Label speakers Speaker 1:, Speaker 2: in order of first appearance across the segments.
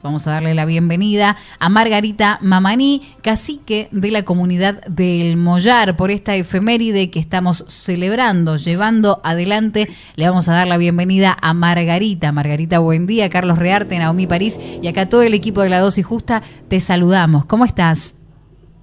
Speaker 1: Vamos a darle la bienvenida a Margarita Mamaní, cacique de la comunidad del Mollar, por esta efeméride que estamos celebrando, llevando adelante. Le vamos a dar la bienvenida a Margarita. Margarita, buen día. Carlos Rearte, Naomi París y acá todo el equipo de La Dosis Justa, te saludamos. ¿Cómo estás?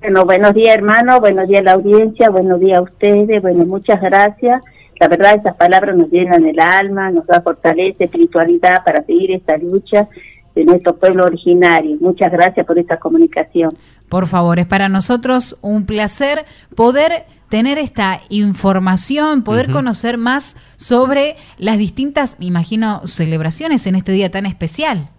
Speaker 2: Bueno, buenos días, hermano. Buenos días la audiencia. Buenos días a ustedes. Bueno, muchas gracias. La verdad, esas palabras nos llenan el alma, nos da fortaleza, espiritualidad para seguir esta lucha de nuestro pueblo originario. Muchas gracias por esta comunicación.
Speaker 1: Por favor, es para nosotros un placer poder tener esta información, poder conocer más sobre las distintas, me imagino, celebraciones en este día tan especial.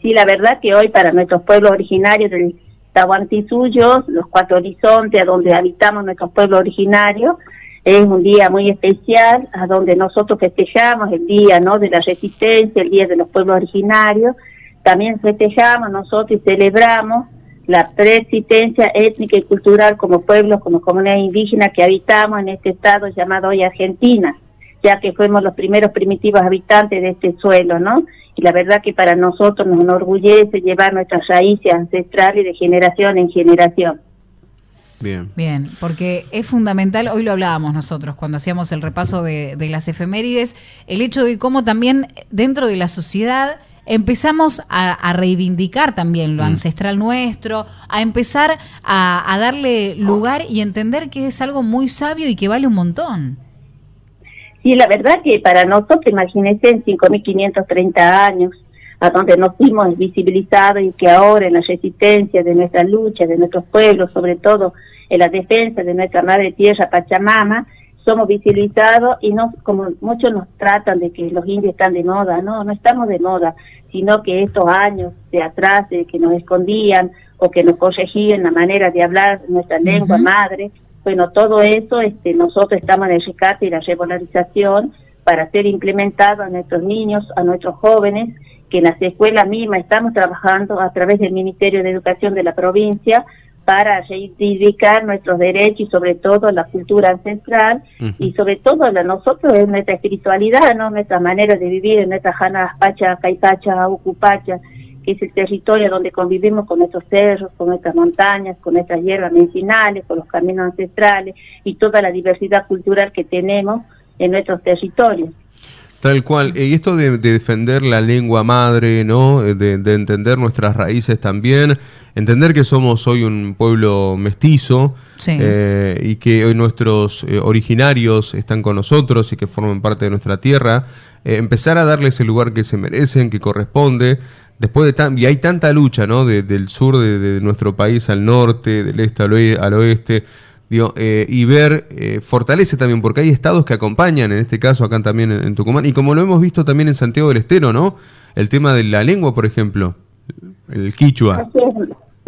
Speaker 2: Sí, la verdad que hoy para nuestros pueblos originarios del Tahuantisuyos, los cuatro horizontes, a donde habitamos nuestros pueblos originarios, es un día muy especial a donde nosotros festejamos el día ¿no? de la resistencia, el día de los pueblos originarios. También festejamos nosotros y celebramos la persistencia étnica y cultural como pueblos, como comunidad indígena que habitamos en este estado llamado hoy Argentina, ya que fuimos los primeros primitivos habitantes de este suelo, ¿no? Y la verdad que para nosotros nos enorgullece llevar nuestras raíces ancestrales de generación en generación.
Speaker 1: Bien. Bien, porque es fundamental, hoy lo hablábamos nosotros cuando hacíamos el repaso de, las efemérides, el hecho de cómo también dentro de la sociedad empezamos a, reivindicar también lo mm. ancestral nuestro, a empezar a, darle lugar y entender que es algo muy sabio y que vale un montón.
Speaker 2: Sí, la verdad que para nosotros, imagínense, en 5.530 años, a donde nos fuimos visibilizados y que ahora en la resistencia de nuestra lucha, de nuestros pueblos, sobre todo en la defensa de nuestra madre tierra Pachamama, somos visibilizados y no como muchos nos tratan de que los indios están de moda, no, no estamos de moda, sino que estos años de atrás de que nos escondían o que nos corregían la manera de hablar nuestra lengua madre, bueno, todo eso este, nosotros estamos en el rescate y la regularización para ser implementado a nuestros niños, a nuestros jóvenes, que en las escuelas mismas estamos trabajando a través del Ministerio de Educación de la provincia para reivindicar nuestros derechos y sobre todo la cultura ancestral y sobre todo la nosotros es nuestra espiritualidad, no nuestra manera de vivir en nuestra Jana Pacha, Caipacha, Ucupacha, que es el territorio donde convivimos con nuestros cerros, con nuestras montañas, con nuestras hierbas medicinales, con los caminos ancestrales y toda la diversidad cultural que tenemos en nuestros territorios.
Speaker 3: Tal cual. Y esto de, defender la lengua madre, ¿no? Eh, de, entender nuestras raíces también, entender que somos hoy un pueblo mestizo eh, y que hoy nuestros eh, originarios están con nosotros y que forman parte de nuestra tierra, empezar a darles el lugar que se merecen, que corresponde. Después de tan, y hay tanta lucha, ¿no? del sur de, nuestro país al norte, del este al oeste eh, y ver, eh, fortalece también, porque hay estados que acompañan, en este caso acá también en, Tucumán, y como lo hemos visto también en Santiago del Estero, ¿no? El tema de la lengua, por ejemplo, el quichua.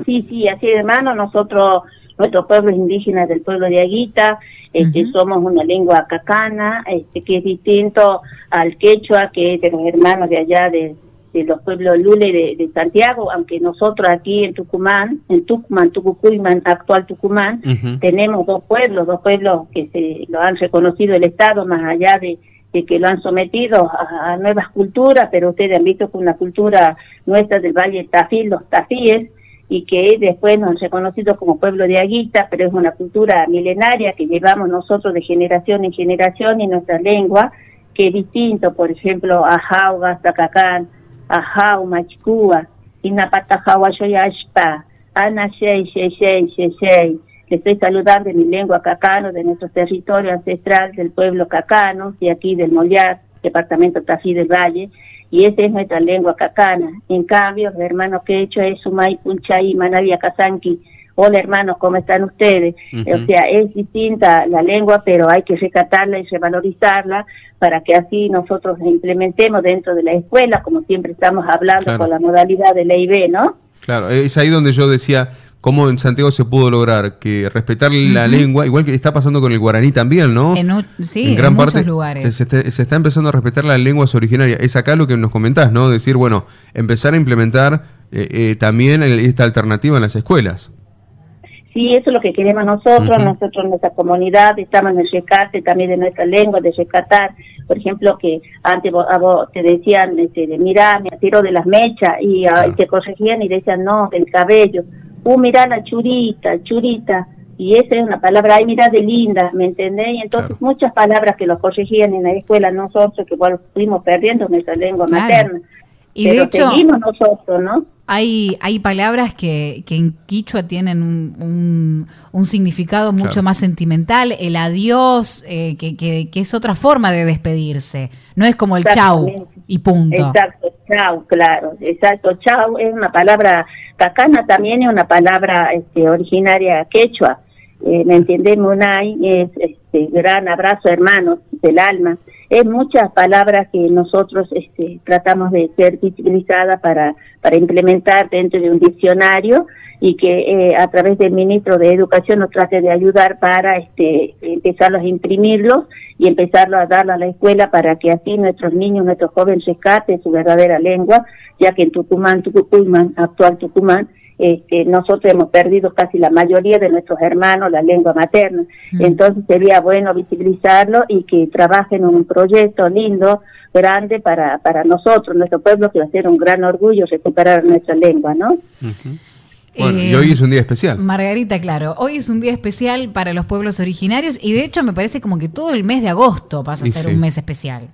Speaker 2: Sí, sí, así de hermano, nosotros, nuestros pueblos indígenas del pueblo de Aguita, este, somos una lengua cacana, este, que es distinto al quechua, que es de los hermanos de allá de, de los pueblos Lule de, Santiago, aunque nosotros aquí en Tucumán, en Tucumán, Tucucuyman, actual Tucumán, tenemos dos pueblos, dos pueblos que se lo han reconocido el Estado, más allá de, que lo han sometido a, nuevas culturas, pero ustedes han visto que una cultura nuestra del Valle Tafí, los tafíes, y que después nos han reconocido como pueblo de Aguita, pero es una cultura milenaria que llevamos nosotros de generación en generación y nuestra lengua, que es distinto, por ejemplo, a Jauga, Zacacán, ahau machkua, inapata ashpa, ana shei, shei, shei, shei, Le estoy saludando en mi lengua cacano, de nuestro territorio ancestral del pueblo cacano, y aquí del Mollar, departamento Tafí del Valle, y esa es nuestra lengua cacana. En cambio, el hermano hecho es Sumay Punchay Manavia Kazanki, hola hermanos, ¿cómo están ustedes? O sea, es distinta la lengua, pero hay que rescatarla y revalorizarla para que así nosotros implementemos dentro de la escuela, como siempre estamos hablando con la modalidad de ley B, ¿no?
Speaker 3: Claro, es ahí donde yo decía cómo en Santiago se pudo lograr que respetar la lengua, igual que está pasando con el guaraní también, ¿no?
Speaker 1: En, sí, en, gran parte lugares.
Speaker 3: Se, está, empezando a respetar las lenguas originarias. Es acá lo que nos comentás, ¿no? Decir, bueno, empezar a implementar eh, eh, también esta alternativa en las escuelas.
Speaker 2: Sí, eso es lo que queremos nosotros, nosotros en nuestra comunidad estamos en el rescate también de nuestra lengua, de rescatar, por ejemplo, que antes vos, te decían, este, mira, me tiro de las mechas y, ah, te corregían y decían, no, del cabello, uh, mira la churita, churita, y esa es una palabra, ay, mira de linda, ¿me entendés? Y entonces muchas palabras que los corregían en la escuela nosotros, que igual fuimos perdiendo nuestra lengua materna. Y de hecho, seguimos nosotros, ¿no?
Speaker 1: Hay, hay palabras que, que en quichua tienen un, un, significado mucho más sentimental. El adiós, eh, que, que, es otra forma de despedirse. No es como el chau y punto.
Speaker 2: Exacto, chau, claro. Exacto, chau es una palabra, cacana también es una palabra este, originaria quechua. Eh, ¿Me entiendes? Munay es este, gran abrazo, hermanos, del alma es muchas palabras que nosotros este, tratamos de ser visibilizadas para, para implementar dentro de un diccionario y que eh, a través del ministro de Educación nos trate de ayudar para este, empezarlos a imprimirlos y empezarlos a darlos a la escuela para que así nuestros niños, nuestros jóvenes rescaten su verdadera lengua, ya que en Tucumán, Tucumán, actual Tucumán, este, nosotros hemos perdido casi la mayoría de nuestros hermanos la lengua materna. Mm. Entonces sería bueno visibilizarlo y que trabajen en un proyecto lindo, grande para, para nosotros, nuestro pueblo, que va a ser un gran orgullo recuperar nuestra lengua, ¿no?
Speaker 3: Bueno, y hoy es un día especial.
Speaker 1: Margarita, claro, hoy es un día especial para los pueblos originarios y de hecho me parece como que todo el mes de agosto pasa a ser un mes especial.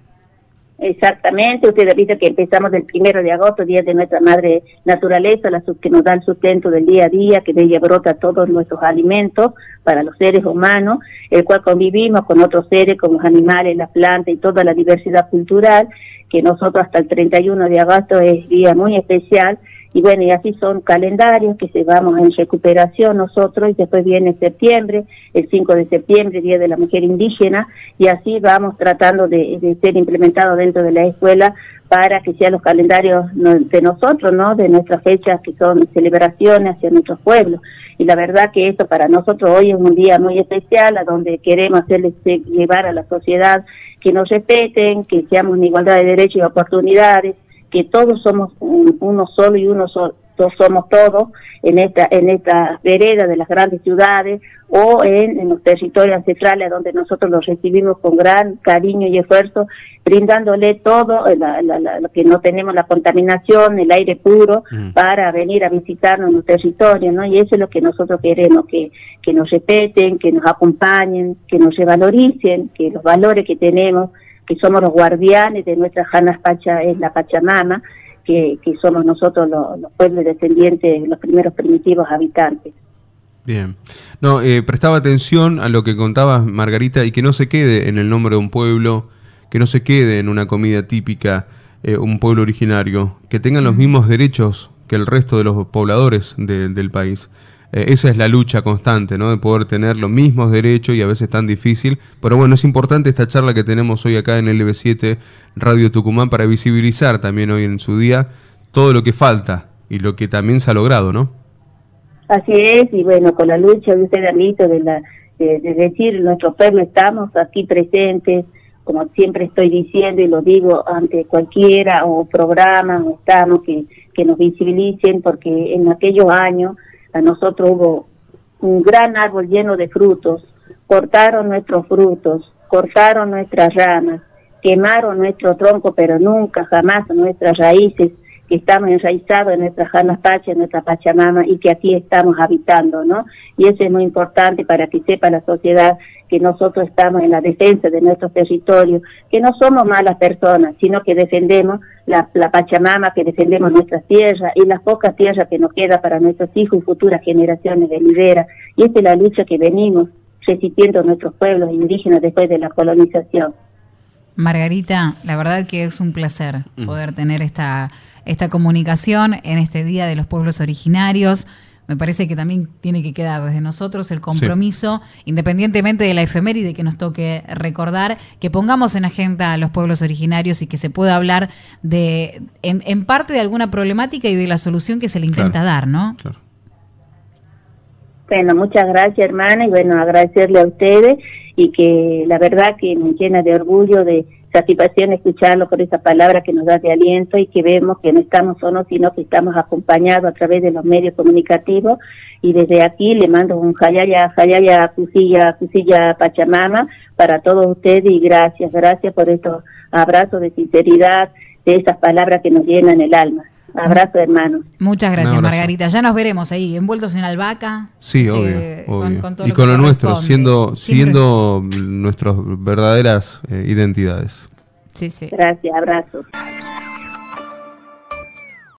Speaker 2: Exactamente, usted ha visto que empezamos el primero de agosto, día de nuestra madre naturaleza, la que nos da el sustento del día a día, que de ella brota todos nuestros alimentos para los seres humanos, el cual convivimos con otros seres como los animales, las plantas y toda la diversidad cultural, que nosotros hasta el 31 de agosto es día muy especial y bueno, y así son calendarios que se vamos en recuperación nosotros y después viene septiembre, el 5 de septiembre, Día de la Mujer Indígena, y así vamos tratando de, ser implementados dentro de la escuela para que sean los calendarios de nosotros, ¿no? De nuestras fechas que son celebraciones hacia nuestros pueblos. Y la verdad que esto para nosotros hoy es un día muy especial, a donde queremos hacerles llevar a la sociedad que nos respeten, que seamos en igualdad de derechos y oportunidades, que todos somos uno solo y uno solo somos todos en esta en esta vereda de las grandes ciudades o en, los territorios ancestrales donde nosotros los recibimos con gran cariño y esfuerzo brindándole todo lo que no tenemos la contaminación el aire puro mm. para venir a visitarnos en los territorios no y eso es lo que nosotros queremos que que nos respeten que nos acompañen que nos revaloricen que los valores que tenemos que somos los guardianes de nuestra Janas Pacha, es la Pachamama, que, somos nosotros los, pueblos descendientes, los primeros primitivos habitantes.
Speaker 3: Bien. No, eh, prestaba atención a lo que contabas, Margarita, y que no se quede en el nombre de un pueblo, que no se quede en una comida típica, eh, un pueblo originario, que tengan los mismos derechos que el resto de los pobladores del país. Eh, esa es la lucha constante, ¿no? De poder tener los mismos derechos y a veces tan difícil. Pero bueno, es importante esta charla que tenemos hoy acá en LB7 Radio Tucumán para visibilizar también hoy en su día todo lo que falta y lo que también se ha logrado, ¿no?
Speaker 2: Así es, y bueno, con la lucha de usted, Arlito, de, la, de, decir, nuestro pueblo estamos aquí presentes, como siempre estoy diciendo y lo digo ante cualquiera o programa, estamos que, que nos visibilicen, porque en aquellos años a nosotros hubo un gran árbol lleno de frutos, cortaron nuestros frutos, cortaron nuestras ramas, quemaron nuestro tronco, pero nunca, jamás nuestras raíces, que estamos enraizados en nuestra Janas Pacha, en nuestra Pachamama y que aquí estamos habitando, ¿no? Y eso es muy importante para que sepa la sociedad que nosotros estamos en la defensa de nuestro territorio, que no somos malas personas, sino que defendemos la, Pachamama, que defendemos nuestras tierras y las pocas tierras que nos queda para nuestros hijos y futuras generaciones de Libera. Y esta es la lucha que venimos resistiendo nuestros pueblos indígenas después de la colonización.
Speaker 1: Margarita, la verdad que es un placer mm. poder tener esta esta comunicación en este Día de los Pueblos Originarios. Me parece que también tiene que quedar desde nosotros el compromiso, independientemente de la efeméride que nos toque recordar, que pongamos en agenda a los pueblos originarios y que se pueda hablar de, en, parte de alguna problemática y de la solución que se le intenta dar, ¿no?
Speaker 2: Bueno, muchas gracias, hermana, y bueno, agradecerle a ustedes y que la verdad que me llena de orgullo de satisfacción escucharlo por esa palabra que nos da de aliento y que vemos que no estamos solos, sino que estamos acompañados a través de los medios comunicativos. Y desde aquí le mando un jayaya, jayaya, cusilla, cusilla, pachamama para todos ustedes y gracias, gracias por estos abrazos de sinceridad, de esas palabras que nos llenan el alma. Abrazo, hermano.
Speaker 1: Muchas gracias, Margarita. Ya nos veremos ahí, envueltos en albahaca.
Speaker 3: Sí, eh, obvio. y con lo nuestro, siendo, siendo nuestras verdaderas eh, identidades.
Speaker 2: Sí, sí. Gracias, abrazo.